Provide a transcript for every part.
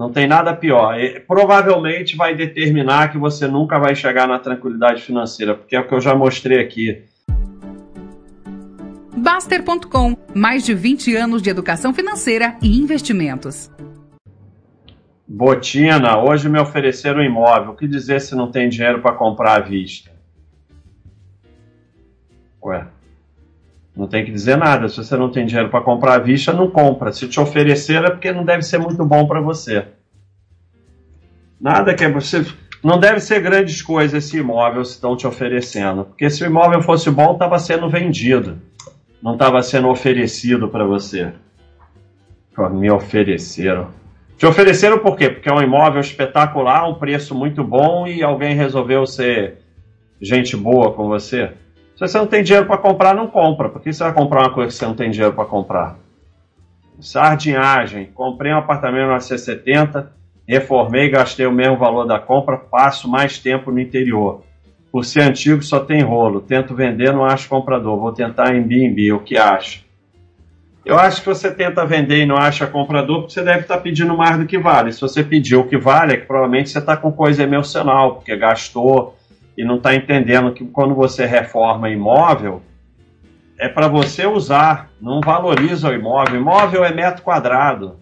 Não tem nada pior. E, provavelmente vai determinar que você nunca vai chegar na tranquilidade financeira, porque é o que eu já mostrei aqui. Baster.com mais de 20 anos de educação financeira e investimentos. Botina, hoje me ofereceram um imóvel. O que dizer se não tem dinheiro para comprar à vista? Ué, não tem que dizer nada. Se você não tem dinheiro para comprar à vista, não compra. Se te oferecer é porque não deve ser muito bom para você. Nada que é você. Não deve ser grandes coisas esse imóvel se estão te oferecendo. Porque se o imóvel fosse bom, estava sendo vendido. Não estava sendo oferecido para você. Me ofereceram. Te ofereceram por quê? Porque é um imóvel espetacular, um preço muito bom e alguém resolveu ser gente boa com você. Se você não tem dinheiro para comprar, não compra. Por que você vai comprar uma coisa que você não tem dinheiro para comprar? Sardinhagem. Comprei um apartamento na C70, reformei, gastei o mesmo valor da compra, passo mais tempo no interior. Por ser antigo, só tem rolo. Tento vender, não acho comprador. Vou tentar em B&B. O que acha? Eu acho que você tenta vender e não acha comprador porque você deve estar pedindo mais do que vale. Se você pediu o que vale, é que provavelmente você está com coisa emocional, porque gastou e não está entendendo que quando você reforma imóvel, é para você usar, não valoriza o imóvel. Imóvel é metro quadrado.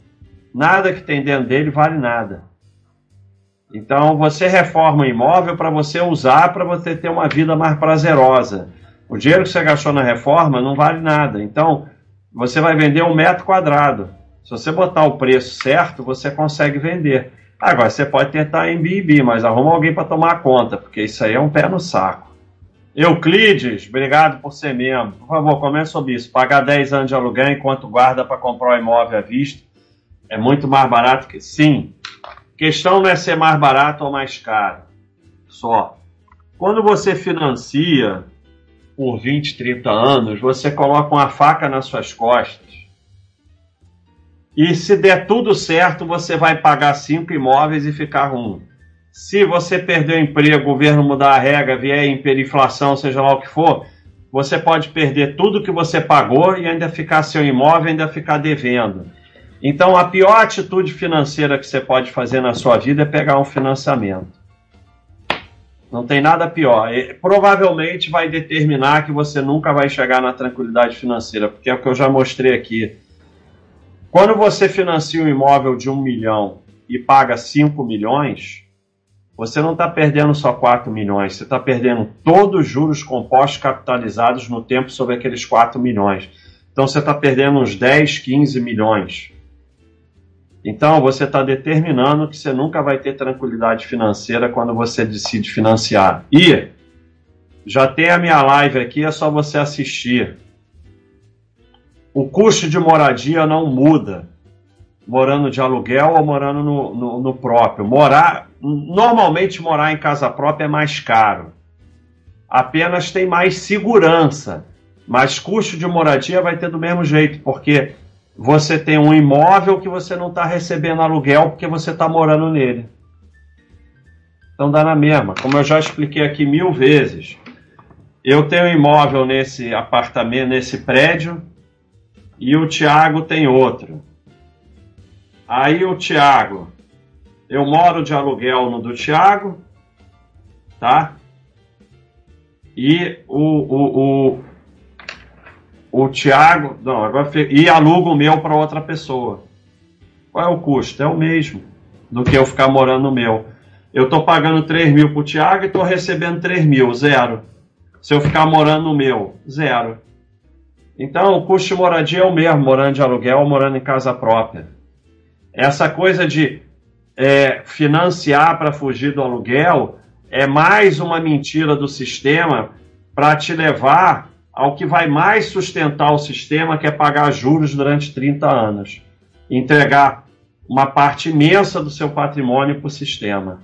Nada que tem dentro dele vale nada. Então você reforma o imóvel para você usar, para você ter uma vida mais prazerosa. O dinheiro que você gastou na reforma não vale nada. Então você vai vender um metro quadrado. Se você botar o preço certo, você consegue vender. Agora, você pode tentar em BB, mas arruma alguém para tomar conta, porque isso aí é um pé no saco. Euclides, obrigado por ser membro. Por favor, comente sobre isso. Pagar 10 anos de aluguel enquanto guarda para comprar o imóvel à vista é muito mais barato que. Sim. Questão não é ser mais barato ou mais caro. Só. Quando você financia por 20, 30 anos, você coloca uma faca nas suas costas e se der tudo certo, você vai pagar cinco imóveis e ficar ruim. Se você perder o emprego, o governo mudar a regra, vier hiperinflação, seja lá o que for, você pode perder tudo que você pagou e ainda ficar seu imóvel, ainda ficar devendo. Então, a pior atitude financeira que você pode fazer na sua vida é pegar um financiamento. Não tem nada pior. E, provavelmente vai determinar que você nunca vai chegar na tranquilidade financeira, porque é o que eu já mostrei aqui. Quando você financia um imóvel de um milhão e paga 5 milhões, você não está perdendo só 4 milhões, você está perdendo todos os juros compostos capitalizados no tempo sobre aqueles 4 milhões. Então você está perdendo uns 10, 15 milhões. Então você está determinando que você nunca vai ter tranquilidade financeira quando você decide financiar. E já tem a minha live aqui, é só você assistir o custo de moradia não muda, morando de aluguel ou morando no, no, no próprio. Morar, normalmente morar em casa própria é mais caro. Apenas tem mais segurança, mas custo de moradia vai ter do mesmo jeito, porque você tem um imóvel que você não está recebendo aluguel porque você está morando nele. Então dá na mesma. Como eu já expliquei aqui mil vezes, eu tenho um imóvel nesse apartamento, nesse prédio, e o Tiago tem outro. Aí o Tiago, eu moro de aluguel no do Tiago, tá? E o, o, o, o Tiago, não, agora e alugo o meu para outra pessoa. Qual é o custo? É o mesmo do que eu ficar morando no meu. Eu estou pagando 3 mil para o Tiago e estou recebendo 3 mil, zero. Se eu ficar morando no meu, zero. Então, o custo de moradia é o mesmo, morando de aluguel ou morando em casa própria. Essa coisa de é, financiar para fugir do aluguel é mais uma mentira do sistema para te levar ao que vai mais sustentar o sistema, que é pagar juros durante 30 anos. Entregar uma parte imensa do seu patrimônio para o sistema.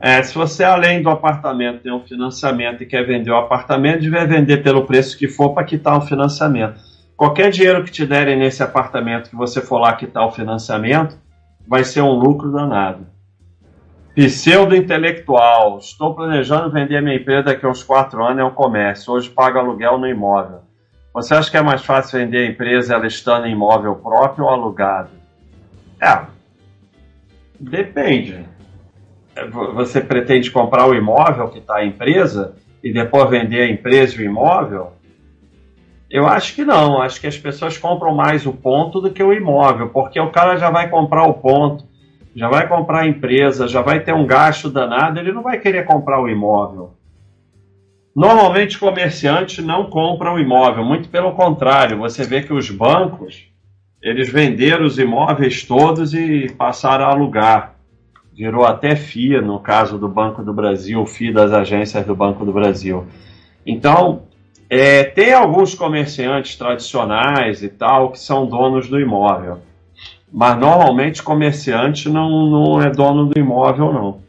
É, se você, além do apartamento, tem um financiamento e quer vender o apartamento, deve vender pelo preço que for para quitar o financiamento. Qualquer dinheiro que te derem nesse apartamento que você for lá quitar o financiamento, vai ser um lucro danado. Pseudo-intelectual. Estou planejando vender minha empresa daqui a uns quatro anos, é um comércio. Hoje pago aluguel no imóvel. Você acha que é mais fácil vender a empresa ela estando em imóvel próprio ou alugado? É, Depende. Você pretende comprar o imóvel que está a empresa e depois vender a empresa e o imóvel? Eu acho que não. Acho que as pessoas compram mais o ponto do que o imóvel, porque o cara já vai comprar o ponto, já vai comprar a empresa, já vai ter um gasto danado, ele não vai querer comprar o imóvel. Normalmente, comerciante não compra o imóvel, muito pelo contrário. Você vê que os bancos eles venderam os imóveis todos e passaram a alugar. Virou até FIA, no caso do Banco do Brasil, FIA das agências do Banco do Brasil. Então, é, tem alguns comerciantes tradicionais e tal que são donos do imóvel. Mas normalmente comerciante não, não é dono do imóvel, não.